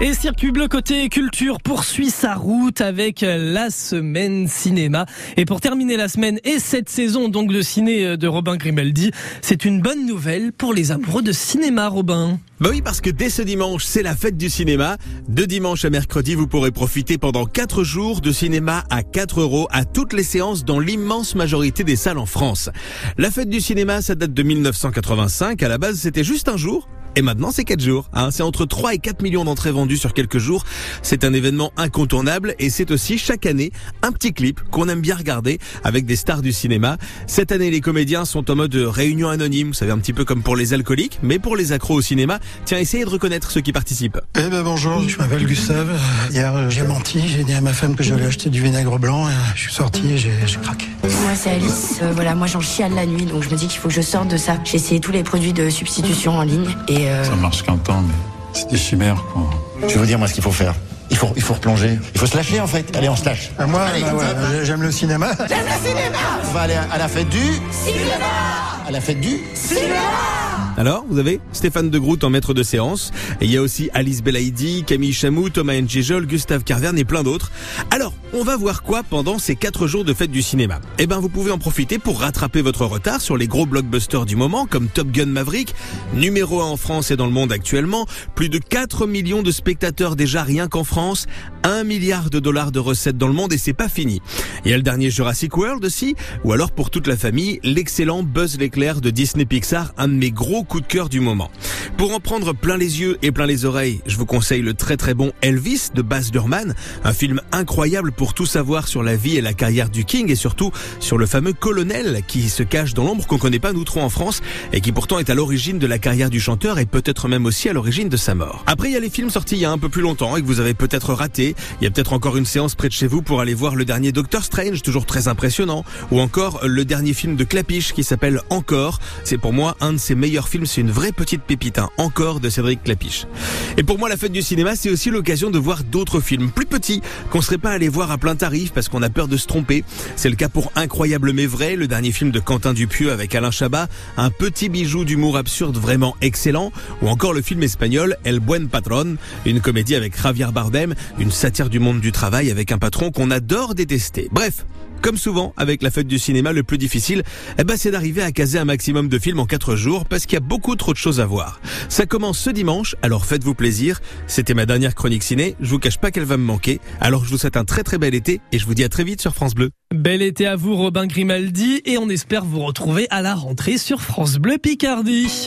Et Circuit Bleu côté culture poursuit sa route avec la semaine cinéma. Et pour terminer la semaine et cette saison donc de ciné de Robin Grimaldi, c'est une bonne nouvelle pour les amoureux de cinéma, Robin. Bah oui, parce que dès ce dimanche, c'est la fête du cinéma. De dimanche à mercredi, vous pourrez profiter pendant 4 jours de cinéma à 4 euros à toutes les séances dans l'immense majorité des salles en France. La fête du cinéma, ça date de 1985. À la base, c'était juste un jour. Et maintenant, c'est 4 jours. Hein. C'est entre 3 et 4 millions d'entrées vendues sur quelques jours. C'est un événement incontournable et c'est aussi chaque année un petit clip qu'on aime bien regarder avec des stars du cinéma. Cette année, les comédiens sont en mode réunion anonyme, vous savez, un petit peu comme pour les alcooliques, mais pour les accros au cinéma. Tiens, essayez de reconnaître ceux qui participent. Eh ben bonjour, je m'appelle Gustave. Hier, j'ai menti, j'ai dit à ma femme que j'allais acheter du vinaigre blanc et je suis sorti et j'ai craqué. Moi, c'est Alice. Euh, voilà, moi, j'en chiale la nuit, donc je me dis qu'il faut que je sorte de ça. J'ai essayé tous les produits de substitution en ligne et euh, Ça marche qu'un temps, mais c'est des chimères, quoi. Je vais vous dire moi ce qu'il faut faire. Il faut, il faut replonger. Il faut se lâcher en fait. Allez, on se lâche. Ah, moi, Allez, bah, ouais, hop. j'aime le cinéma. On va aller à la fête du cinéma. À la fête du Alors, vous avez Stéphane de Groot en maître de séance. Et il y a aussi Alice Belaïdi, Camille Chamou, Thomas Njejol, Gustave Carverne et plein d'autres. Alors, on va voir quoi pendant ces 4 jours de fête du cinéma? Eh ben, vous pouvez en profiter pour rattraper votre retard sur les gros blockbusters du moment, comme Top Gun Maverick, numéro 1 en France et dans le monde actuellement, plus de 4 millions de spectateurs déjà rien qu'en France, 1 milliard de dollars de recettes dans le monde et c'est pas fini. Il y a le dernier Jurassic World aussi, ou alors pour toute la famille, l'excellent Buzz l'éclair de Disney Pixar, un de mes gros coups de cœur du moment. Pour en prendre plein les yeux et plein les oreilles, je vous conseille le très très bon Elvis de Baz Luhrmann, un film incroyable pour tout savoir sur la vie et la carrière du King et surtout sur le fameux colonel qui se cache dans l'ombre qu'on connaît pas nous trop en France et qui pourtant est à l'origine de la carrière du chanteur et peut-être même aussi à l'origine de sa mort. Après il y a les films sortis il y a un peu plus longtemps et que vous avez peut-être raté. Il y a peut-être encore une séance près de chez vous pour aller voir le dernier Doctor Strange, toujours très impressionnant, ou encore le dernier film de Clapiche qui s'appelle Encore. C'est pour moi un de ses meilleurs films, c'est une vraie petite pépite, Encore de Cédric Clapiche. Et pour moi, la fête du cinéma, c'est aussi l'occasion de voir d'autres films plus petits qu'on serait pas allé voir à plein tarif parce qu'on a peur de se tromper. C'est le cas pour Incroyable mais vrai, le dernier film de Quentin Dupieux avec Alain Chabat, un petit bijou d'humour absurde vraiment excellent, ou encore le film espagnol El Buen Patron, une comédie avec Javier Bardem, une satire du monde du travail avec un patron qu'on adore détester. Bref, comme souvent, avec la fête du cinéma, le plus difficile, eh ben, c'est d'arriver à caser un maximum de films en 4 jours parce qu'il y a beaucoup trop de choses à voir. Ça commence ce dimanche, alors faites-vous plaisir. C'était ma dernière chronique ciné. Je vous cache pas qu'elle va me manquer. Alors je vous souhaite un très très bel été et je vous dis à très vite sur France Bleu. Bel été à vous, Robin Grimaldi, et on espère vous retrouver à la rentrée sur France Bleu Picardie.